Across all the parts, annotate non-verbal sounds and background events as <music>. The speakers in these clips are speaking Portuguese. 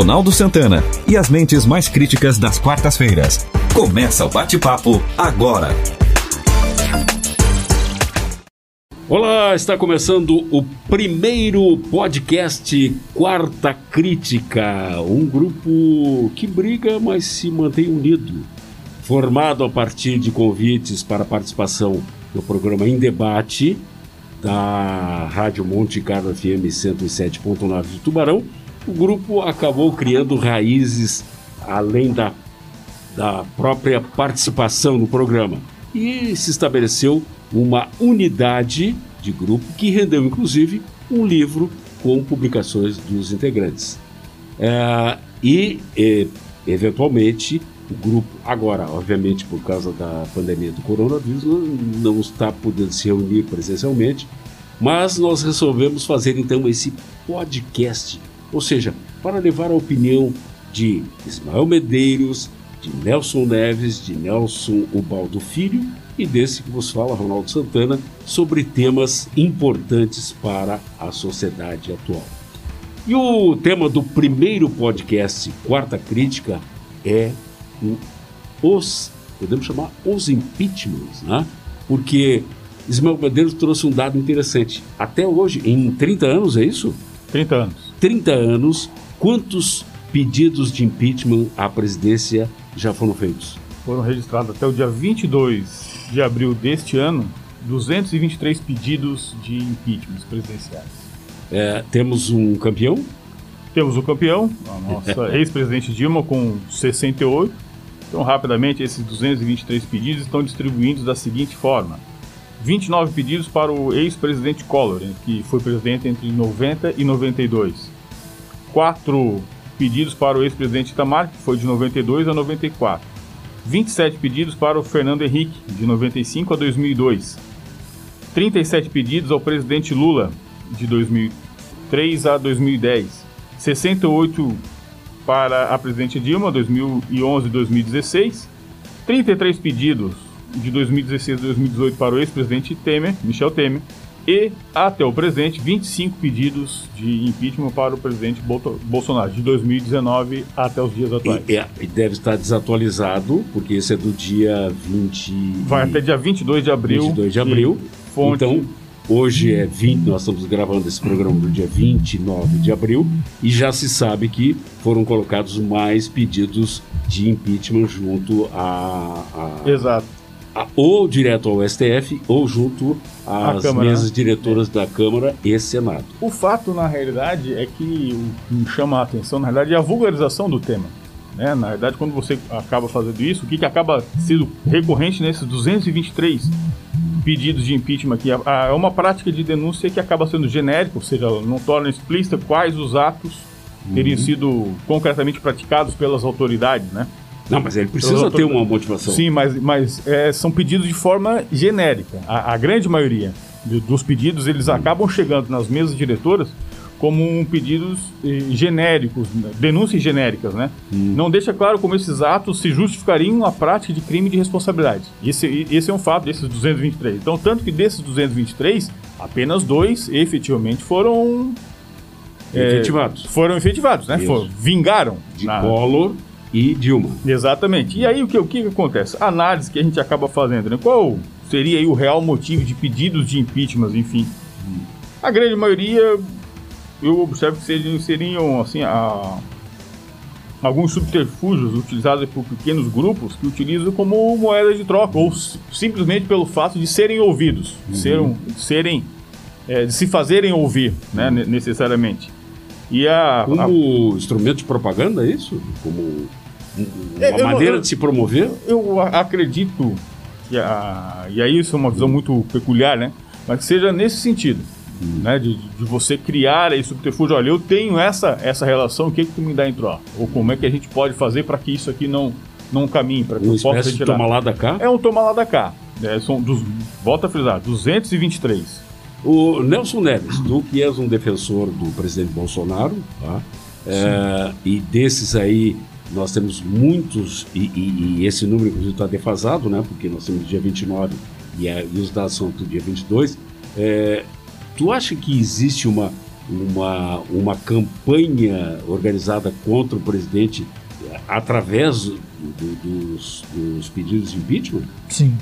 Ronaldo Santana e as mentes mais críticas das quartas-feiras. Começa o bate-papo agora. Olá, está começando o primeiro podcast Quarta Crítica, um grupo que briga, mas se mantém unido, formado a partir de convites para participação no programa Em Debate da Rádio Monte Carlo FM 107.9 de Tubarão, o grupo acabou criando raízes além da, da própria participação no programa e se estabeleceu uma unidade de grupo que rendeu inclusive um livro com publicações dos integrantes. É, e, e, eventualmente, o grupo, agora, obviamente, por causa da pandemia do coronavírus, não, não está podendo se reunir presencialmente, mas nós resolvemos fazer então esse podcast, ou seja, para levar a opinião de Ismael Medeiros, de Nelson Neves, de Nelson Ubaldo Filho e desse que vos fala, Ronaldo Santana, sobre temas importantes para a sociedade atual. E o tema do primeiro podcast, Quarta Crítica, é os, podemos chamar os impeachments, né? Porque Ismael Medeiros trouxe um dado interessante. Até hoje, em 30 anos, é isso? 30 anos. 30 anos, quantos pedidos de impeachment à presidência já foram feitos? Foram registrados até o dia 22 de abril deste ano 223 pedidos de impeachment presidenciais. É, temos um campeão? Temos o um campeão, a nossa <laughs> ex-presidente Dilma, com 68 então, rapidamente, esses 223 pedidos estão distribuídos da seguinte forma: 29 pedidos para o ex-presidente Collor, que foi presidente entre 90 e 92. 4 pedidos para o ex-presidente Itamar, que foi de 92 a 94. 27 pedidos para o Fernando Henrique, de 95 a 2002. 37 pedidos ao presidente Lula, de 2003 a 2010. 68 para a presidente Dilma, 2011 e 2016, 33 pedidos de 2016 e 2018 para o ex-presidente Temer, Michel Temer, e, até o presente, 25 pedidos de impeachment para o presidente Bolsonaro, de 2019 até os dias atuais. E, e, deve estar desatualizado, porque esse é do dia 20... Vai até dia 22 de abril. 22 de abril. Fonte... Então, Hoje é 20, nós estamos gravando esse programa no dia 29 de abril e já se sabe que foram colocados mais pedidos de impeachment junto a. a Exato. A, ou direto ao STF ou junto às mesas diretoras da Câmara e Senado. O fato, na realidade, é que o que me chama a atenção, na realidade, é a vulgarização do tema. Né? Na verdade, quando você acaba fazendo isso, o que, que acaba sendo recorrente nesses 223 pedidos de impeachment aqui. É uma prática de denúncia que acaba sendo genérica, ou seja, não torna explícita quais os atos uhum. teriam sido concretamente praticados pelas autoridades, né? Não, mas ele precisa ter uma motivação. Sim, mas, mas é, são pedidos de forma genérica. A, a grande maioria dos pedidos, eles uhum. acabam chegando nas mesas diretoras como um pedidos eh, genéricos, denúncias genéricas, né? Hum. Não deixa claro como esses atos se justificariam a prática de crime de responsabilidade. Esse, esse é um fato desses 223. Então, tanto que desses 223, apenas dois efetivamente foram eh, efetivados. É, foram efetivados, né? Foram, vingaram. De na... Collor e Dilma. Exatamente. E aí o que, o que acontece? A análise que a gente acaba fazendo, né? Qual seria o real motivo de pedidos de impeachment, enfim? A grande maioria eu observo que seriam, seriam assim, a, alguns subterfúgios utilizados por pequenos grupos que utilizam como moeda de troca, ou simplesmente pelo fato de serem ouvidos, uhum. de, serem, de, serem é, de se fazerem ouvir, né, necessariamente. E a, como a... instrumento de propaganda, é isso? Como uma é, maneira eu, de se promover? Eu acredito, que a, e aí isso é uma visão muito peculiar, né? Mas que seja nesse sentido né, de, de, você criar esse subterfúgio. Olha, eu tenho essa, essa relação, o que, que tu me dá em troca? Ou como é que a gente pode fazer para que isso aqui não, não caminhe, para que um eu possa retirar? toma lá da cá? É um toma lá da cá. É, são, dos, volta a frisar, 223. O Nelson Neves, tu que és um defensor do presidente Bolsonaro, tá? É, e desses aí nós temos muitos, e, e, e esse número inclusive está defasado, né? Porque nós temos dia 29 e, é, e os dados são do dia 22. É, Tu acha que existe uma, uma, uma campanha organizada contra o presidente através do, dos, dos pedidos de impeachment? Sim,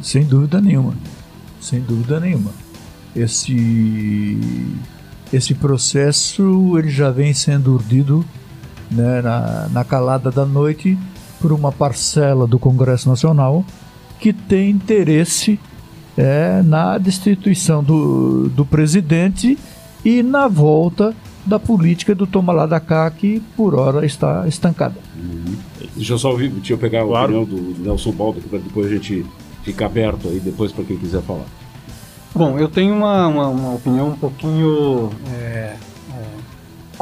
sem dúvida nenhuma, sem dúvida nenhuma. Esse esse processo ele já vem sendo urdido né, na, na calada da noite por uma parcela do Congresso Nacional que tem interesse é, na destituição do, do presidente e na volta da política do toma lá da cá que por hora está estancada. Uhum. Deixa eu só ouvir, deixa eu pegar claro. a opinião do Nelson Baldo para depois a gente ficar aberto aí depois para quem quiser falar. Bom, eu tenho uma, uma, uma opinião um pouquinho é, é,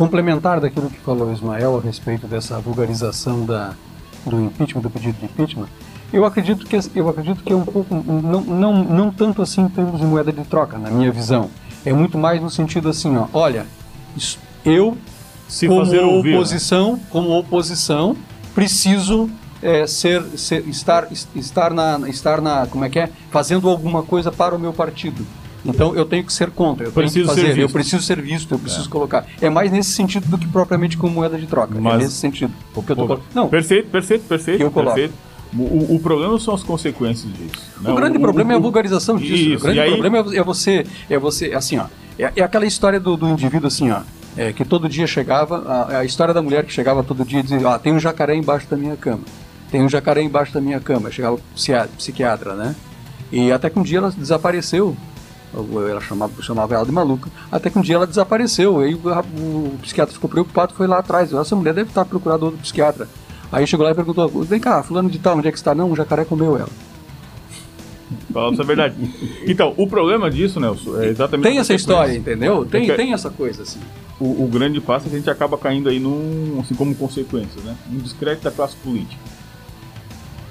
complementar daquilo que falou Ismael a respeito dessa vulgarização da, do impeachment, do pedido de impeachment. Eu acredito que eu acredito que é um pouco não, não, não tanto assim em termos de moeda de troca, na minha visão. É muito mais no sentido assim, ó, olha, eu Se como fazer ouvir, né? oposição, né? como oposição, preciso é, ser, ser, estar, estar na, estar na, como é que é, fazendo alguma coisa para o meu partido. Então eu tenho que ser contra, eu preciso tenho que fazer, eu preciso ser visto, eu preciso é. colocar. É mais nesse sentido do que propriamente como moeda de troca. É Mas, é nesse sentido. Porque eu tô... Não. Perfeito, perfeito, perfeito. Eu coloco. Perfeito. O, o, problema são as consequências disso. Né? O grande o, problema é a vulgarização disso. Isso, o grande aí... problema é você, é você, assim, ó, é, é aquela história do, do indivíduo assim, ó, é, que todo dia chegava, a, a, história da mulher que chegava todo dia e dizia, ah, tem um jacaré embaixo da minha cama, tem um jacaré embaixo da minha cama, chegava o psiquiatra, né? E até que um dia ela desapareceu, ela chamava, chamava ela de maluca, até que um dia ela desapareceu, aí o, o psiquiatra ficou preocupado, foi lá atrás, essa mulher deve estar procurando outro psiquiatra. Aí chegou lá e perguntou: vem cá, fulano de tal, onde é que está? Não, o jacaré comeu ela. Falando a verdade. Então, o problema disso, Nelson, é exatamente. Tem essa história, entendeu? Tem, é tem essa coisa assim. O, o, grande passo é que a gente acaba caindo aí num, assim como consequência, né? Um descrédito da classe política.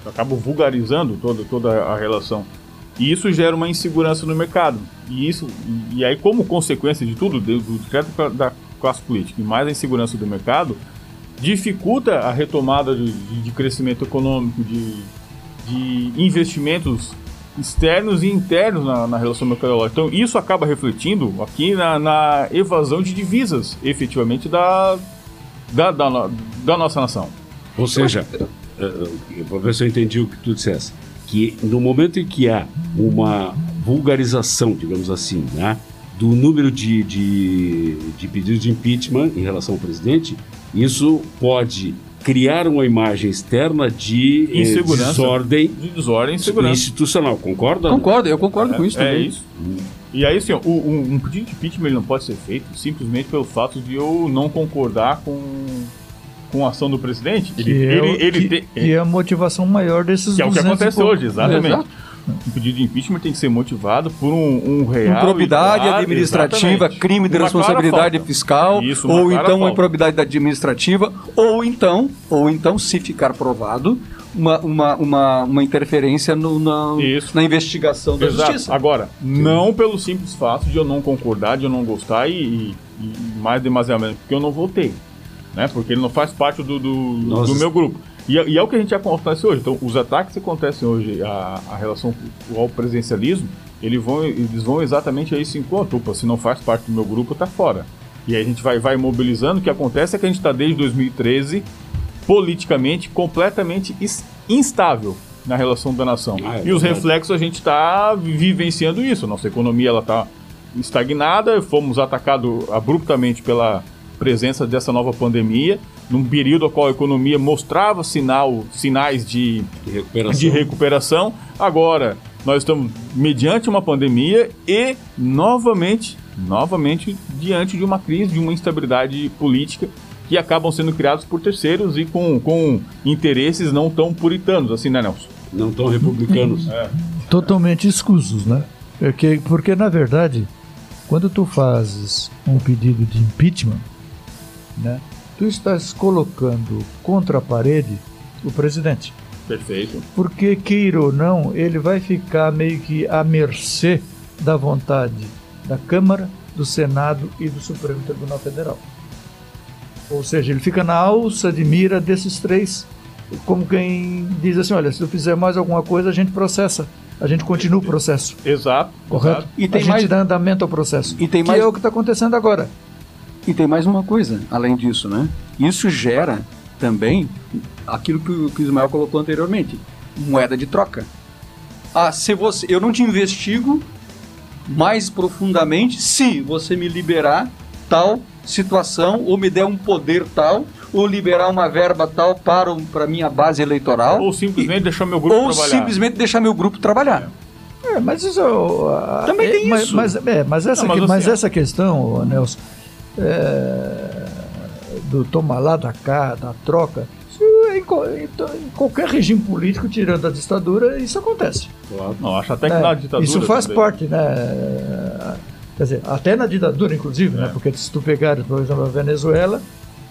Acaba vulgarizando toda, toda a relação. E isso gera uma insegurança no mercado. E isso, e, aí, como consequência de tudo, do, do descrédito da classe política e mais a insegurança do mercado, dificulta a retomada de, de crescimento econômico, de, de, investimentos externos e internos na, na relação mercadológica. Então, isso acaba refletindo aqui na, na evasão de divisas, efetivamente, da, da, da, da nossa nação. Ou seja, para ver se eu entendi o que tu disseste, que no momento em que há uma vulgarização, digamos assim, né, do número de, de, de pedidos de impeachment em relação ao presidente, isso pode criar uma imagem externa de eh, insegurança, desordem, de desordem institucional, concorda? Concordo, eu concordo é, com isso é também. É isso. E aí, assim, um, um pedido de impeachment não pode ser feito simplesmente pelo fato de eu não concordar com, com a ação do presidente. Ele, que, ele, é, ele, que, tem, é a motivação maior desses Que é o que acontece hoje, exatamente. Um pedido de impeachment tem que ser motivado por um, um real. Improbidade administrativa, exatamente. crime de uma responsabilidade fiscal, Isso, ou então uma improbidade administrativa, ou então, ou então, se ficar provado, uma, uma, uma, uma interferência no, na, na investigação da Exato. justiça. Agora, Sim. não pelo simples fato de eu não concordar, de eu não gostar e, e, e mais demasiadamente porque eu não votei. Né? Porque ele não faz parte do, do, do meu grupo. E, e, é o que a gente acontece hoje. Então, os ataques que acontecem hoje, a, a relação ao presencialismo, eles vão, eles vão exatamente a isso enquanto. Opa, se não faz parte do meu grupo, tá fora. E aí a gente vai, vai mobilizando. O que acontece é que a gente está desde 2013 politicamente completamente instável na relação da nação. Ah, é e os reflexos a gente está vivenciando isso. Nossa economia ela está estagnada, fomos atacados abruptamente pela presença dessa nova pandemia num período a qual a economia mostrava sinal, sinais de, de, recuperação. de recuperação. Agora, nós estamos mediante uma pandemia e novamente, novamente diante de uma crise, de uma instabilidade política que acabam sendo criados por terceiros e com, com interesses não tão puritanos, assim, né, Nelson? Não tão republicanos. <laughs> É. Totalmente escusos, né? Porque, porque, na verdade, quando tu fazes um pedido de impeachment, né? tu estás colocando contra a parede o presidente. Perfeito. Porque, queira ou não, ele vai ficar meio que à mercê da vontade da Câmara, do Senado e do Supremo Tribunal Federal. Ou seja, ele fica na alça de mira desses três, como quem diz assim: olha, se tu fizer mais alguma coisa, a gente processa. a gente continua o processo. Exato. Correto? Exato. E tem a gente mais... dá andamento ao processo. Exato. E tem a gente mais... dá andamento ao processo. E tem que mais... é o que está acontecendo agora. E tem mais uma coisa, além disso, né? Isso gera também aquilo que o, que o Ismael colocou anteriormente, moeda de troca. Ah, se você, eu não te investigo mais profundamente se você me liberar tal situação ou me der um poder tal ou liberar uma verba tal para para minha base eleitoral ou simplesmente e, deixar meu grupo ou trabalhar. simplesmente deixar meu grupo trabalhar. É, mas isso também é, tem mas, isso. Mas, é, mas essa, não, mas, mas assim, essa questão, Nelson, é, do tomar lá da cá, da troca, em, em, em, qualquer regime político, tirando a ditadura, isso acontece. Claro. Não, acho até que é, na ditadura. Isso faz também. parte, né? Quer dizer, até na ditadura, inclusive, né? é. né? Porque se tu pegares, por exemplo, a Venezuela,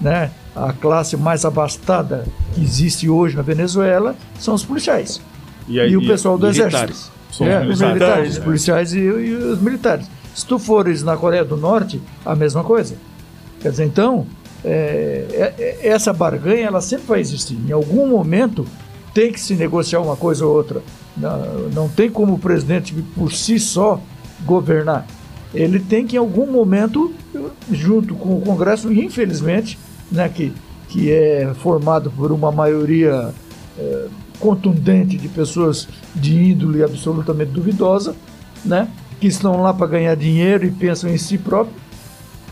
né? A classe mais abastada que existe hoje na Venezuela são os policiais. E, aí, e o pessoal do exército. São é, os militares, os policiais e, e os militares. Se tu fores na Coreia do Norte, a mesma coisa. Quer dizer, então, é, é, é, essa barganha ela sempre vai existir. Em algum momento tem que se negociar uma coisa ou outra. Não, não tem como o presidente por si só governar. Ele tem que em algum momento, junto com o Congresso, infelizmente, né, que, que é formado por uma maioria é, contundente de pessoas de índole absolutamente duvidosa, né, que estão lá para ganhar dinheiro e pensam em si próprio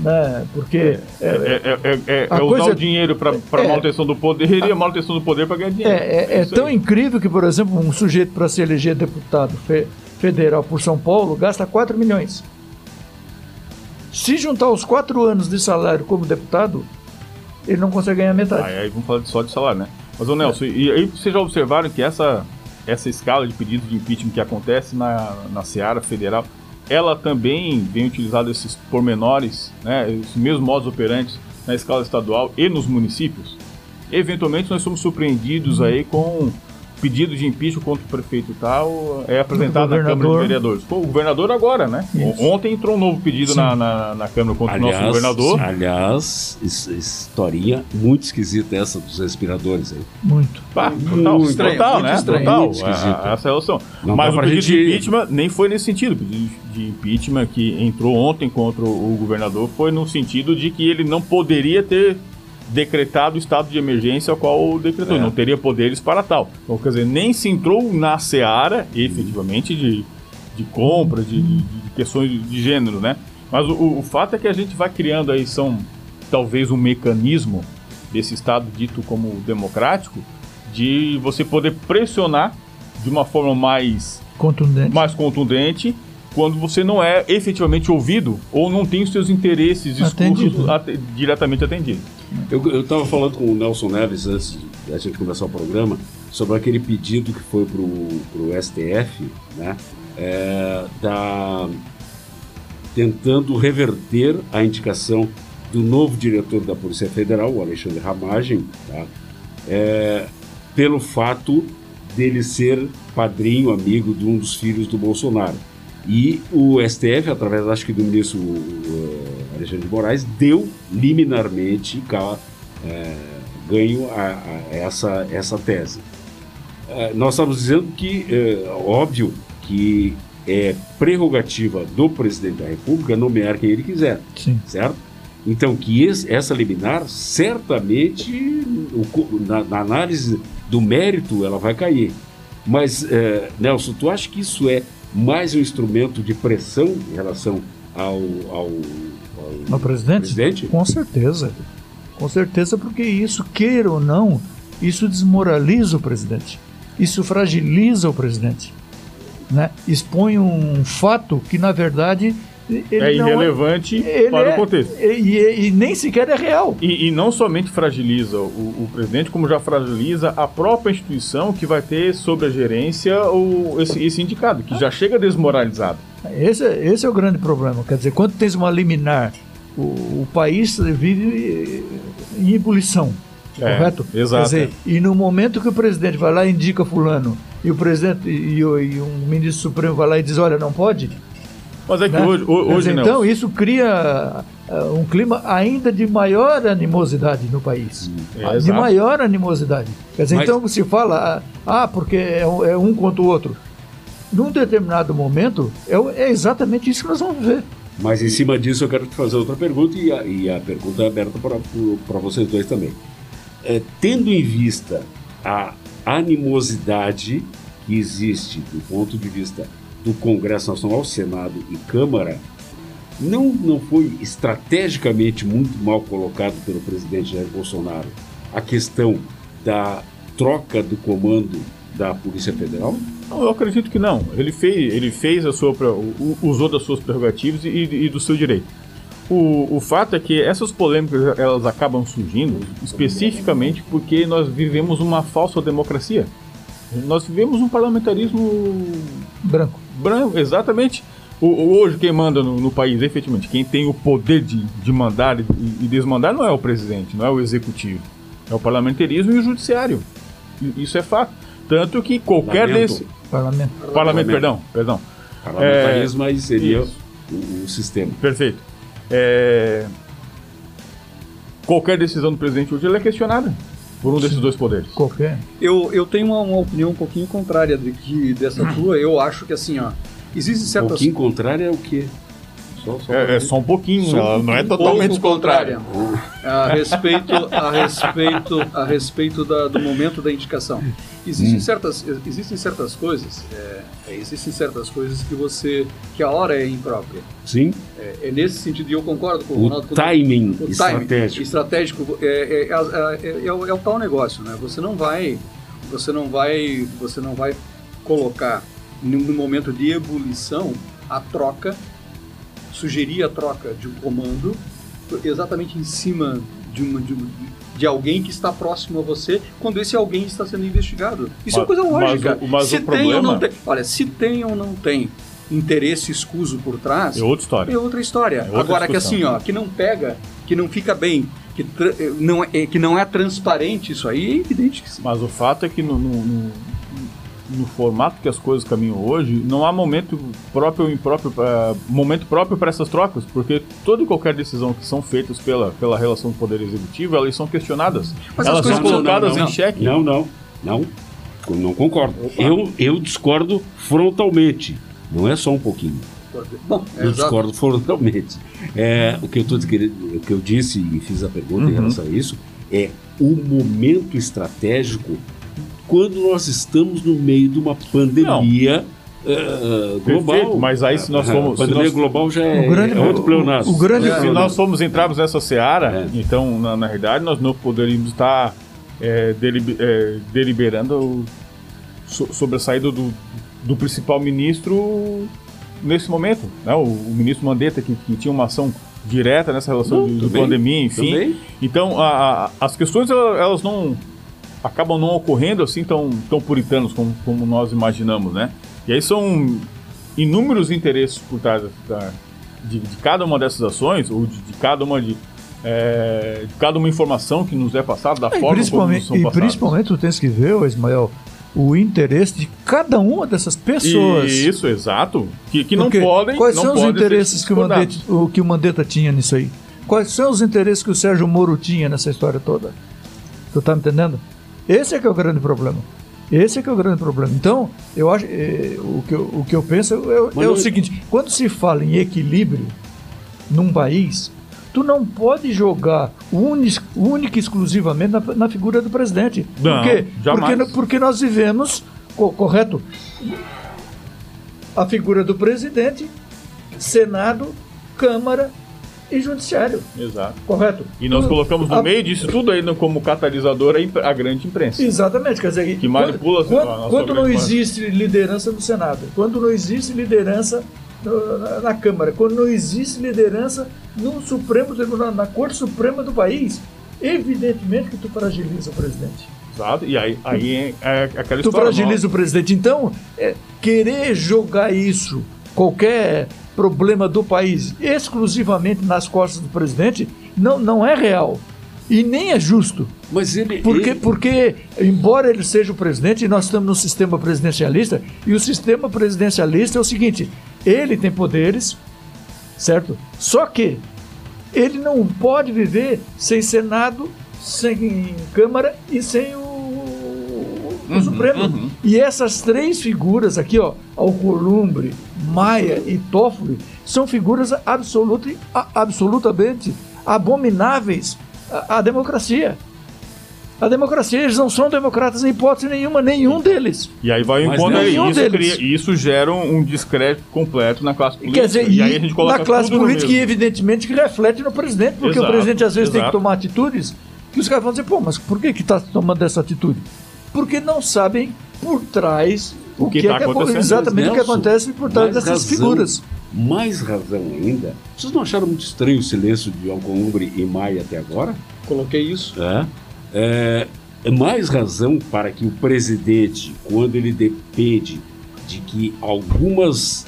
né? Porque é, é, é, é, é usar o dinheiro para a manutenção do poder e a manutenção do poder para ganhar dinheiro. É, tão aí. incrível que, por exemplo, um sujeito para se eleger deputado fe federal por São Paulo gasta 4 milhões. Se juntar os 4 anos de salário como deputado, ele não consegue ganhar metade. Ah, aí vamos falar só de salário, né? Mas, ô Nelson, e aí vocês já observaram que essa, essa escala de pedidos de impeachment que acontece na, na Seara Federal ela também vem utilizando esses pormenores, né, os mesmos modos operantes na escala estadual e nos municípios. Eventualmente nós somos surpreendidos aí com pedido de impeachment contra o prefeito e tal é apresentado na Câmara de Vereadores. Pô, o governador agora, né? Isso. Ontem entrou um novo pedido na, na, na, Câmara contra aliás, o nosso governador. Aliás, historinha muito esquisita essa dos respiradores aí. Muito. Total, muito estranho, total, muito né? Estranho, total, muito esquisito. essa é a relação. Mas o pedido gente... de impeachment nem foi nesse sentido. O pedido de impeachment que entrou ontem contra o governador foi no sentido de que ele não poderia ter decretado o estado de emergência ao qual decretou, é. não teria poderes para tal. Então, quer dizer, nem se entrou na seara, efetivamente, de, de compra, de, de, de questões de gênero, né? Mas o, o, fato é que a gente vai criando aí, são talvez um mecanismo desse estado dito como democrático, de você poder pressionar de uma forma mais contundente, mais contundente quando você não é efetivamente ouvido ou não tem os seus interesses, discursos at diretamente atendidos. Eu estava falando com o Nelson Neves antes da gente começar o programa sobre aquele pedido que foi para o STF, né? É, da, tentando reverter a indicação do novo diretor da Polícia Federal, o Alexandre Ramagem, tá? é, pelo fato dele ser padrinho, amigo de um dos filhos do Bolsonaro. E o STF, através, acho que do ministro uh, Alexandre de Moraes, deu liminarmente é, ganho a, a, essa, essa tese. É, nós estamos dizendo que, é, óbvio, que é prerrogativa do presidente da República nomear quem ele quiser, Sim. certo? Então, que esse, essa liminar, certamente, o, na, na, análise do mérito, ela vai cair. Mas, Nelson, tu acha que isso é mais um instrumento de pressão em relação ao, ao, ao, ao presidente? presidente? Com certeza. Com certeza, porque isso, queira ou não, isso desmoraliza o presidente. Isso fragiliza o presidente. Né? Expõe um fato que, na verdade, é irrelevante é, para é, o contexto. E, e, e, nem sequer é real. E, e não somente fragiliza o, o, presidente, como já fragiliza a própria instituição que vai ter sobre a gerência o, esse, esse indicado, que já chega desmoralizado. Esse, esse é o grande problema. Quer dizer, quando tens uma liminar, o, o país vive em ebulição. É, correto? Exato. Quer dizer, e no momento que o presidente vai lá e indica fulano, e o presidente e, e um ministro supremo vai lá e diz, olha, não pode, mas é que né? hoje, hoje Mas, Então, isso cria uh, um clima ainda de maior animosidade no país. É, de maior animosidade. Quer dizer, Mas... então se fala, ah, porque é, é um contra o outro. num determinado momento, é, é exatamente isso que nós vamos ver. Mas em cima disso eu quero te fazer outra pergunta e a, e a pergunta é aberta para vocês dois também. É, tendo em vista a animosidade que existe do ponto de vista do Congresso Nacional, Senado e Câmara, não, não foi estrategicamente muito mal colocado pelo presidente Jair Bolsonaro a questão da troca do comando da Polícia Federal? Eu acredito que não. Ele fez, ele fez a sua, usou das suas prerrogativas e, e do seu direito. O, o fato é que essas polêmicas elas acabam surgindo especificamente porque nós vivemos uma falsa democracia. Nós vivemos um parlamentarismo branco. Branco, exatamente. O, hoje quem manda no, no, país, efetivamente, quem tem o poder de, de mandar e, e desmandar não é o presidente, não é o executivo. É o parlamentarismo e o judiciário. Isso é fato. Tanto que qualquer Parlamento. desse. Parlamento. Parlamento, perdão, perdão. Parlamentarismo é... aí seria o, o, sistema. Perfeito. É... Qualquer decisão do presidente hoje é questionada por um desses dois poderes. Qualquer. Eu, eu tenho uma, uma opinião um pouquinho contrária de que, dessa tua. Eu acho que assim, ó. Existem certas. Um pouquinho contrária é o quê? Só, só é, é, só um pouquinho, só ela um não é totalmente contrária. A respeito, a respeito, a respeito da, do momento da indicação. Existem, hum. certas, existem certas coisas, é, existem certas coisas que você, que a hora é imprópria. Sim. É, é nesse sentido, e eu concordo com o, Ronaldo. Timing o estratégico. Timing estratégico é, é, é, o, é o tal negócio, né? Você não vai, você não vai, você não vai colocar no momento de ebulição a troca sugerir a troca de um comando exatamente em cima de, uma, de, de, alguém que está próximo a você quando esse alguém está sendo investigado. Isso mas, é uma coisa lógica. Mas, mas se o tem problema... ou não tem. Olha, se tem ou não tem interesse escuso por trás. É outra história. É outra história. É outra Agora discussão. que assim, ó, que não pega, que não fica bem, que não é, que não é transparente isso aí, é evidente que sim. Mas o fato é que no, no, no no formato que as coisas caminham hoje, não há momento próprio impróprio uh, momento próprio para essas trocas, porque toda e qualquer decisão que são feitas pela, pela relação do poder executivo, elas são questionadas. Mas elas são colocadas não, não, não, em xeque. Não, não, não. Não concordo. Eu, eu discordo frontalmente. Não é só um pouquinho. Bom, é eu discordo frontalmente. É, o, que eu tô, o que eu disse e fiz a pergunta uhum. em relação a isso é o momento estratégico quando nós estamos no meio de uma pandemia. Uh, global. Perfeito, mas aí se nós formos. A pandemia nós, global já é, grande, é outro pleonasmo. O, o grande, é, se nós formos entrarmos nessa seara, é. então, na, na realidade, nós não poderíamos estar é, deliber, é, deliberando so, sobre a saída do, do principal ministro nesse momento. Né? O, o ministro Mandetta, que, que, tinha uma ação direta nessa relação não, de, de pandemia, enfim. Também. Então, a, a, as questões elas não acabam não ocorrendo assim tão, tão puritanos como, como nós imaginamos, né? E aí são inúmeros interesses por trás da, de, de, cada uma dessas ações, ou de, de cada uma de, é, de cada uma informação que nos é passada, da forma como nos são E principalmente tu tens que ver, Ismael, o interesse de cada uma dessas pessoas. Isso, exato. Que, que não podem. Quais não são os interesses que o, Mandetta, o que o Mandetta tinha nisso aí? Quais são os interesses que o Sérgio Moro tinha nessa história toda? Tu tá me entendendo? Esse é que é o grande problema. Esse é que é o grande problema. Então, eu acho, é, o, que eu, o que eu penso é, é o seguinte: quando se fala em equilíbrio num país, tu não pode jogar única e exclusivamente na, na, figura do presidente. Não, Por quê? Jamais. Porque, porque nós vivemos, co correto, a figura do presidente, Senado, Câmara e judiciário. Exato. Correto? E nós colocamos no a... meio disso tudo ainda como catalisador a, grande imprensa. Exatamente, quer dizer, que manipula quando, quando não existe liderança no Senado, quando não existe liderança na, na, Câmara, quando não existe liderança no Supremo Tribunal, na Corte Suprema do país, evidentemente que tu fragiliza o presidente. Exato, e aí, aí é, é aquela tu história. Tu fragiliza o presidente. Então, é, querer jogar isso, qualquer problema do país exclusivamente nas costas do presidente não, não é real. E nem é justo. Mas ele porque, ele... porque, embora ele seja o presidente, nós estamos no sistema presidencialista, e o sistema presidencialista é o seguinte: ele tem poderes, certo? Só que ele não pode viver sem Senado, sem Câmara e sem o, o uhum, Supremo. Uhum. E essas três figuras aqui, ó, Alcolumbre, Maia e Toffoli, são figuras absoluta, absolutamente abomináveis à, à democracia. A democracia, eles não são democratas em hipótese nenhuma, nenhum deles. E aí vai enquanto isso, cria, isso gera um descrédito completo na classe política. Quer dizer, e, aí a gente coloca na classe política, e evidentemente que reflete no presidente, porque exato, o presidente às vezes exato. tem que tomar atitudes que os caras vão dizer, pô, mas por que está tomando essa atitude? Porque não sabem por trás o, que, que, tá é que exatamente o que acontece por trás dessas razão, figuras. Mais razão ainda. Vocês não acharam muito estranho o silêncio de Alcolumbre e Maia até agora? Coloquei isso. É. É, é mais razão para que o presidente, quando ele depende de que algumas,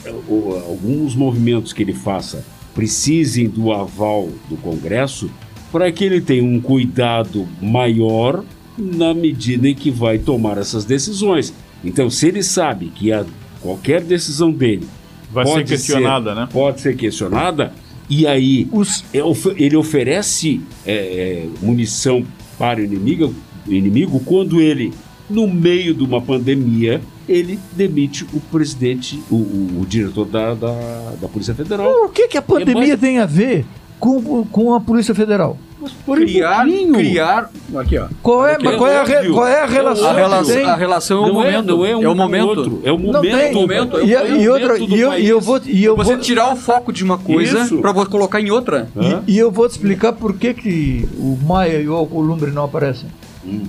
alguns movimentos que ele faça precisem do aval do Congresso, para que ele tenha um cuidado maior na medida em que vai tomar essas decisões. Então, se ele sabe que a, qualquer decisão dele vai ser questionada, ser, né? Pode ser questionada, e aí Os... É, ele oferece é, é, munição para o inimigo, inimigo quando ele, no meio de uma pandemia, ele demite o presidente, o, o, o diretor da, da, da, Polícia Federal. O que, que a pandemia é mais... tem a ver com, com a Polícia Federal? Criar, um criar. Aqui, ó. Qual é, qual é, a, qual é a relação? A relação, a relação é o momento. Não é, não é, um é o momento. Outro, é o momento. Momento é e, é e outra, e eu, e eu vou, e eu Você vou... tirar o foco de uma coisa para colocar em outra. E, e, eu vou te explicar por que, que o Maia e o Alcolumbre não aparecem. Hum.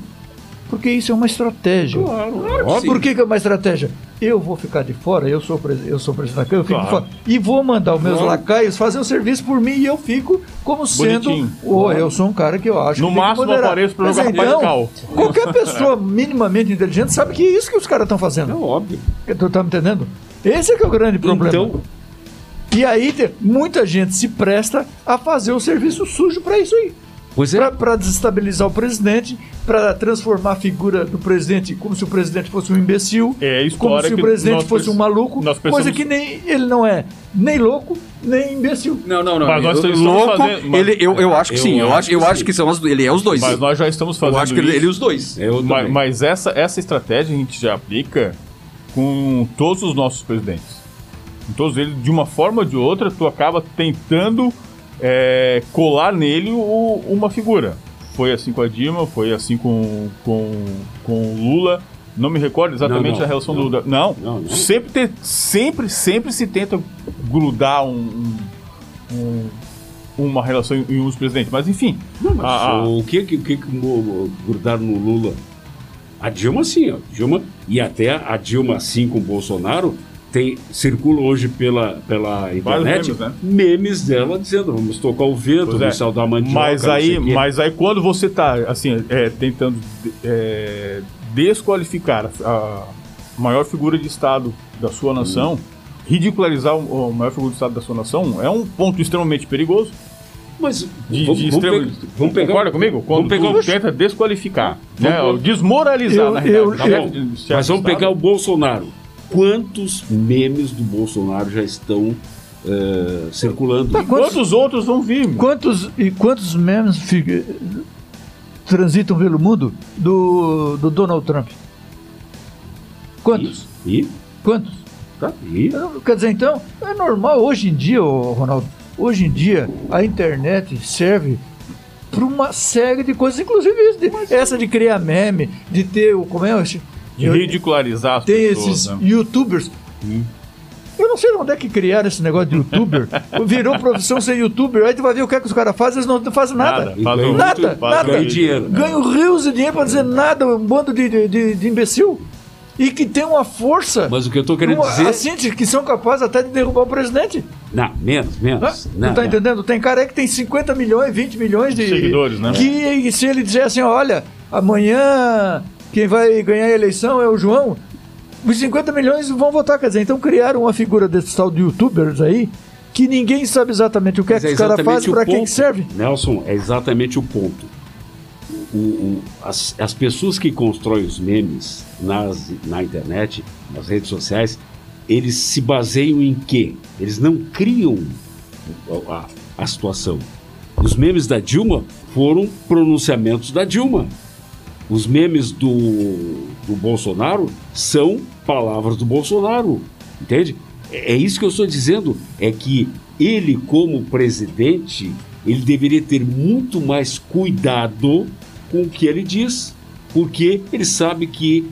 Porque isso é uma estratégia. Claro, claro Por que, que, é uma estratégia? Eu vou ficar de fora, eu sou, eu sou presidente da Câmara, eu fico claro. de fora. E vou mandar os meus claro. lacaios fazer o serviço por mim e eu fico como sendo. Oh, eu sou um cara que eu acho. No máximo apareço para jogar então, Qualquer pessoa minimamente inteligente sabe que é isso que os caras estão fazendo. É óbvio. Tu tá me entendendo? Esse é que é o grande problema. Então, e aí muita gente se presta a fazer o serviço sujo para isso aí. Pois é. Para desestabilizar o presidente, para transformar a figura do presidente como se o presidente fosse um imbecil, é como se o presidente fosse um maluco, precisamos... coisa que nem ele não é nem louco nem imbecil. Não, não, não. Mas nós eu, louco, fazendo, ele, eu, eu acho que eu sim. Eu acho, eu acho que são os, ele é os dois. Mas nós já estamos fazendo. Eu acho que ele, ele é os dois. Mas, mas, essa, essa estratégia a gente já aplica com todos os nossos presidentes. Com todos eles, de uma forma ou de outra, tu acaba tentando é, colar nele o, uma figura. Foi assim com a Dilma, foi assim com, com, com o Lula. Não me recordo exatamente não, não, a relação não, do Lula. Não, não, Sempre, te, sempre, sempre se tenta grudar um, um, uma relação em um presidentes. Mas enfim. Mas a, a... O que que, que, que grudaram no Lula? A Dilma sim, ó. Dilma, e até a Dilma sim com o Bolsonaro tem, circula hoje pela, pela internet memes, né? memes, dela dizendo vamos tocar o vento, vamos é. saudar a mandioca. Mas aí, mas aí quando você está assim, é, tentando é, desqualificar a maior figura de Estado da sua nação, hum. ridicularizar o, a maior figura de Estado da sua nação, é um ponto extremamente perigoso. Mas de, vamos, de extremo, vamos, pegar, vamos pegar, concorda comigo? Quando vamos pegar, tenta desqualificar, né? desmoralizar eu, na realidade. Eu, eu, mas vamos pegar o Bolsonaro quantos memes do Bolsonaro já estão uh, circulando. Tá, quantos, quantos, outros vão vir? Quantos, e quantos memes fica, transitam pelo mundo do, do Donald Trump? Quantos? E? e? Quantos? Tá, e? Quer dizer, então, é normal hoje em dia, Ronaldo, hoje em dia a internet serve para uma série de coisas, inclusive de, essa de criar meme, de ter o. Como é? De ridicularizar as tem pessoas. Tem esses né? youtubers. Hum. Eu não sei onde é que criaram esse negócio de youtuber. <laughs> Virou profissão ser youtuber. Aí tu vai ver o que, é que os caras fazem, eles não fazem nada. Nada, nada. nada, nada. Ganham dinheiro. Ganham rios de dinheiro pra dizer nada, um bando de, de, de imbecil. E que tem uma força. Mas o que eu tô querendo uma, dizer. Assim, que são capazes até de derrubar o presidente. Não, menos, menos. Não, não tá não. entendendo? Tem cara aí que tem 50 milhões, 20 milhões de. Seguidores, né? Que se ele disser assim, olha, amanhã quem vai ganhar a eleição é o João. Os 50 milhões vão votar, quer dizer, então criaram uma figura desse tal de youtubers aí que ninguém sabe exatamente o que é que os caras fazem, para que, que serve. Nelson, é exatamente o ponto. O, o, as, as pessoas que constroem os memes nas, na internet, nas redes sociais, eles se baseiam em quê? Eles não criam a, a, a situação. Os memes da Dilma foram pronunciamentos da Dilma. Os memes do, do Bolsonaro são palavras do Bolsonaro, entende? É, é isso que eu estou dizendo, é que ele como presidente, ele deveria ter muito mais cuidado com o que ele diz, porque ele sabe que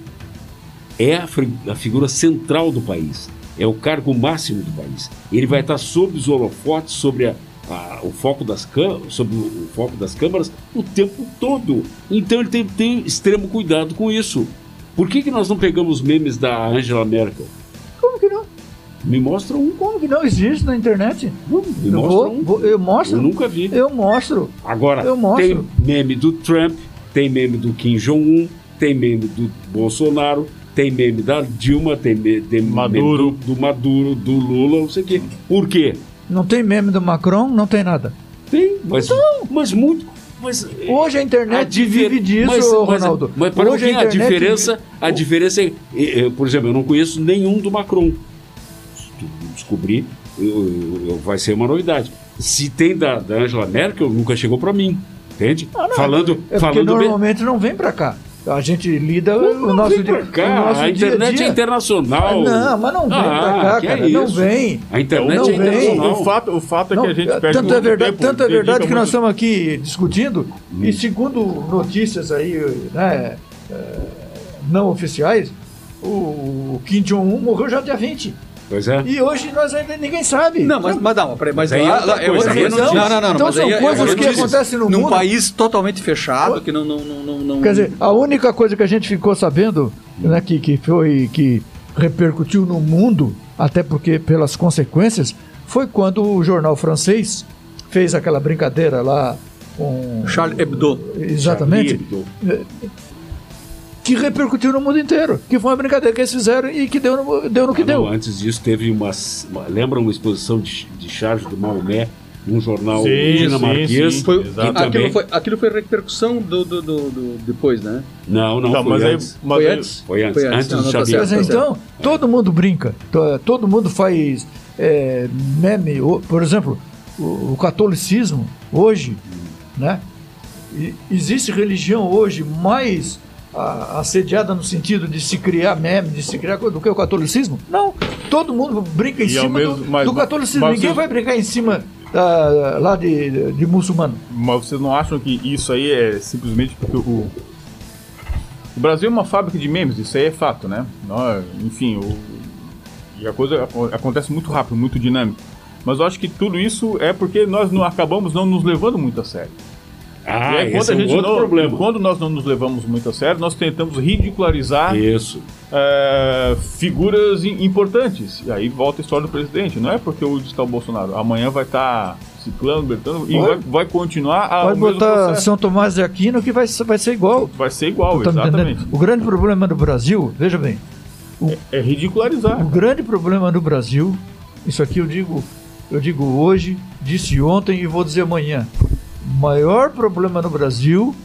é a, a figura central do país, é o cargo máximo do país. Ele vai estar sob os holofotes, sobre a, a, o foco das sobre o foco das câmaras o tempo todo. Então ele tem, tem extremo cuidado com isso. Por que, que nós não pegamos memes da Angela Merkel? Como que não? Me mostra um. Como que não existe na internet? Não, me eu, vou, um. vou, eu mostro. Eu nunca vi. Eu mostro. Agora, eu mostro. tem meme do Trump, tem meme do Kim Jong-un, tem meme do Bolsonaro, tem meme da Dilma, tem meme, Maduro. do, do, Maduro, do Lula, não sei o quê. Por quê? Não tem meme do Macron, não tem nada. Tem, mas, então, mas muito. Mas, Hoje a internet a vive disso, mas, Ronaldo. Mas, mas para Hoje a, a diferença, vive... a diferença é, é, por exemplo, eu não conheço nenhum do Macron. Descobri, eu, eu, eu, vai ser uma novidade. Se tem da, da Angela Merkel, nunca chegou para mim. Entende? Ah, não, falando, é falando normalmente bem... não vem para cá. A gente lida Como o nosso dia, cá? Nosso a internet dia -dia. é internacional. Ah, não, mas não vem ah, pra cá, cara. É não vem. A internet não é internacional. O fato, o fato não, é que a gente perde tanto é verdade, tempo, Tanto é verdade que muito... nós estamos aqui discutindo, hum. e segundo notícias aí, né, é, não oficiais, o Kim Jong-un morreu já dia 20. Pois é. E hoje nós ainda ninguém sabe. Não, mas, mas não, mas, mas aí é outra é coisa. Aí não, não, não, não, então são aí coisas é que acontecem no num mundo. país totalmente fechado, que não, não, não, não, Quer dizer, a única coisa que a gente ficou sabendo, né, que, que foi que repercutiu no mundo, até porque pelas consequências, foi quando o jornal francês fez aquela brincadeira lá com Charles Hebdo. Exatamente. Charlie Hebdo que repercutiu no mundo inteiro. Que foi uma brincadeira que eles fizeram e que deu no, deu no que ah, deu. Não, antes disso, teve uma. Lembra uma exposição de, de charge do Maomé num jornal sim, dinamarquês. Sim, sim. Foi, aquilo, foi, aquilo foi repercussão do, do, do, do, depois, né? Não, não, foi, mas antes. Aí, mas foi, antes. foi antes. Foi antes, antes do Xavier. Mas, então, todo mundo brinca. Todo mundo faz é, meme. Por exemplo, o, o catolicismo, hoje, né? E, existe religião hoje mais assediada no sentido de se criar meme, de se criar do que o catolicismo? Não. Todo mundo brinca em e cima mesmo, do, mas, do, catolicismo. Mas Ninguém vai brincar em cima uh, lá de, de, de, muçulmano. Mas vocês não acham que isso aí é simplesmente porque o. O Brasil é uma fábrica de memes, isso aí é fato, né? enfim, o, e a coisa acontece muito rápido, muito dinâmico. Mas eu acho que tudo isso é porque nós não acabamos não nos levando muito a sério. Ah, e aí, quando a é gente outro não, problema. Quando nós não nos levamos muito a sério, nós tentamos ridicularizar Isso. É, figuras importantes. E aí volta a história do presidente. Não é porque hoje está o Bolsonaro. Amanhã vai estar tá ciclano, Bertano, e vai, vai, continuar a. Pode botar São Tomás de Aquino que vai, vai ser igual. Vai ser igual, tá exatamente. O grande problema do Brasil, veja bem. O, é, é ridicularizar. O grande problema do Brasil, isso aqui eu digo, eu digo hoje, disse ontem e vou dizer amanhã maior problema no Brasil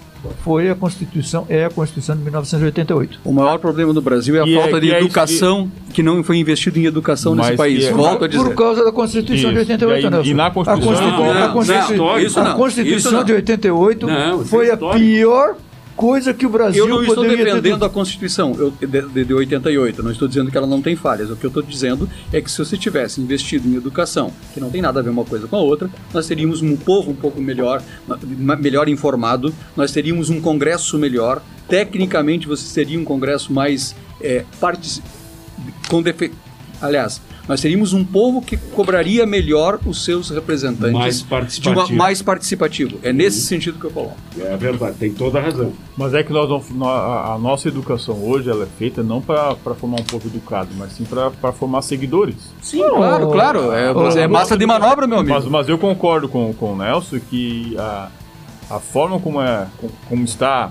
foi a Constituição, é a Constituição de 1988. O maior problema do Brasil é a e falta é, de educação, que, que, não foi investido em educação nesse país. É, Volto a dizer. Por causa da Constituição isso. de 88, e, aí, e na Constituição, a, Constitu... não, a Constituição, não, a Constituição de 88 não, foi a pior coisa que o Brasil Eu não estou defendendo ter... a Constituição eu, de, de 88, não estou dizendo que ela não tem falhas. O que eu estou dizendo é que se você tivesse investido em educação, que não tem nada a ver uma coisa com a outra, nós teríamos um povo um pouco melhor, melhor informado, nós teríamos um congresso melhor, tecnicamente você teria um congresso mais é, com defe... aliás, nós teríamos um povo que cobraria melhor os seus representantes mais participativo. Uma, mais participativo. É nesse uhum. sentido que eu coloco. É verdade, tem toda a razão. Mas é que nós, a nossa educação hoje ela é feita não para formar um povo educado, mas sim para formar seguidores. Sim, claro, claro. É, oh, é massa de manobra, meu amigo. Mas, mas eu concordo com, com o Nelson que a, a forma como, é, como está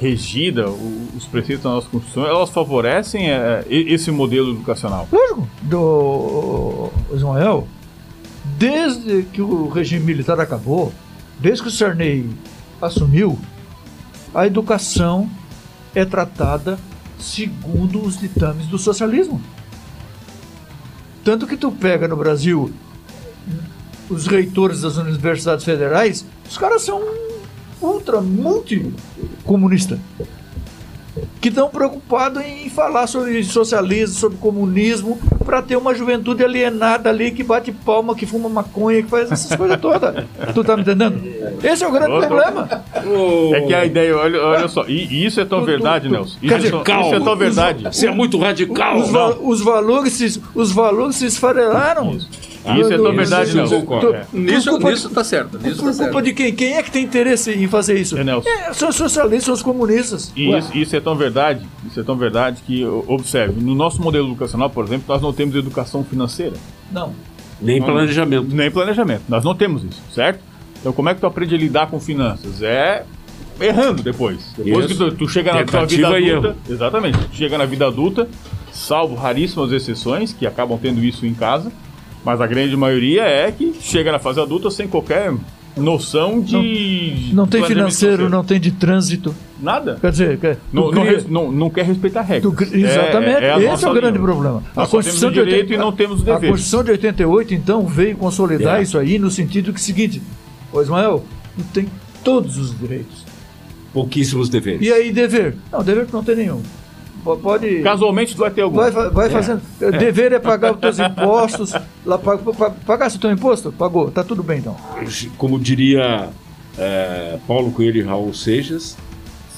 regida, os preceitos da nossa Constituição, elas favorecem é, esse modelo educacional? Lógico. Do Ismael, desde que o regime militar acabou, desde que o Sarney assumiu, a educação é tratada segundo os ditames do socialismo. Tanto que tu pega no Brasil os reitores das universidades federais, os caras são ultra multi comunista. que estão preocupados em falar sobre socialismo, sobre comunismo, para ter uma juventude alienada ali que bate palma, que fuma maconha, que faz essas coisas todas. <laughs> tu tá me entendendo? Esse é o grande problema. É que a ideia, olha, olha só, e isso é tão tu, verdade, tu, tu, Nelson. Isso, é tão, isso é tão verdade. Você é muito radical. Os, os, valores, se, os valores se esfarelaram. Isso. Isso é tão verdade, Nelson. Nisso, nisso tá certo. Nisso por tá culpa de quem? Quem é que tem interesse em fazer isso? É, Nelson. É, são os socialistas, são os comunistas. E isso, isso, é tão verdade, isso é tão verdade que, observe, no nosso modelo educacional, por exemplo, nós não temos educação financeira. Não. Nem planejamento. Nem planejamento. Nós não temos isso, certo? Então como é que tu aprende a lidar com finanças? É errando depois. Depois isso. que tu, tu chega na tua vida adulta. Exatamente. Tu chega na vida adulta, salvo raríssimas exceções que acabam tendo isso em casa mas a grande maioria é que chega na fase adulta sem qualquer noção de. Não, não tem financeiro, não tem de trânsito. Nada. Quer dizer, quer, não, cria... não, não, quer respeitar regras. Tu, exatamente. É, é Esse é o grande linha. problema. Nós a Constituição de 80, e não temos deveres. A Constituição de 88, então, veio consolidar é. isso aí no sentido que é o seguinte: Ô Ismael, tu tem todos os direitos. Pouquíssimos deveres. E aí, dever? Não, dever não tem nenhum. Pode. Casualmente tu vai ter algum. Vai, vai é. fazendo. É. Dever é pagar os teus impostos. Lá, pagar o teu imposto? Pagou. Tá tudo bem então. Como diria é, Paulo Coelho e Raul Seixas,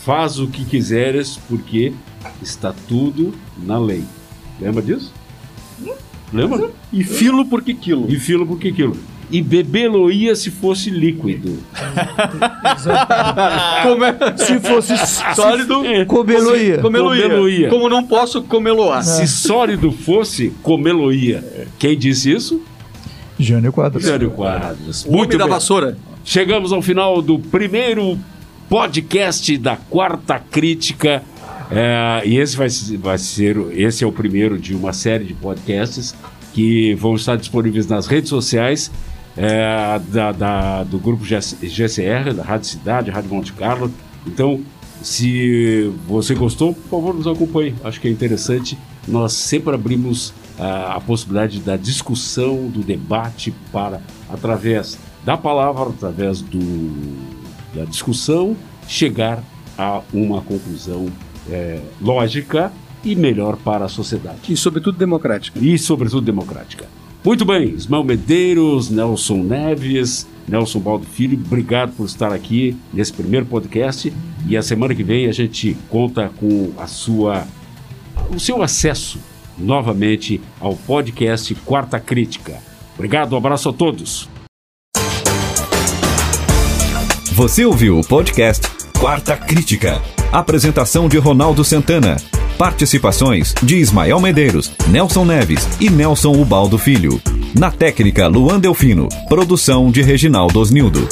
faz o que quiseres, porque está tudo na lei. Lembra disso? Hum? Lembra? E filo porque quilo. E filo porque quilo e bebê-lo-ia se fosse líquido. <laughs> é? Se fosse sólido, comê-lo-ia. Comê-lo-ia. Como não posso, comê-lo-á. É. Se sólido fosse, comê-lo-ia. Quem disse isso? Jânio Quadros. Jânio Quadros. Muito da vassoura. Chegamos ao final do primeiro podcast da quarta crítica. É, e esse vai, vai ser, esse é o primeiro de uma série de podcasts que vão estar disponíveis nas redes sociais é, da, da, do grupo GCR, da Rádio Cidade, Rádio Monte Carlo. Então, se você gostou, por favor, nos acompanhe. Acho que é interessante. Nós sempre abrimos a, a possibilidade da discussão, do debate para, através da palavra, através do, da discussão, chegar a uma conclusão é, lógica e melhor para a sociedade. E, sobretudo, democrática. E, sobretudo, democrática. Muito bem, Ismael Medeiros, Nelson Neves, Nelson Baldo Filho, obrigado por estar aqui nesse primeiro podcast. E a semana que vem a gente conta com a sua, o seu acesso novamente ao podcast Quarta Crítica. Obrigado, um abraço a todos. Você ouviu o podcast Quarta Crítica. Apresentação de Ronaldo Santana. Participações de Ismael Medeiros, Nelson Neves e Nelson Ubaldo Filho. Na técnica, Luan Delfino. Produção de Reginaldo Osnildo.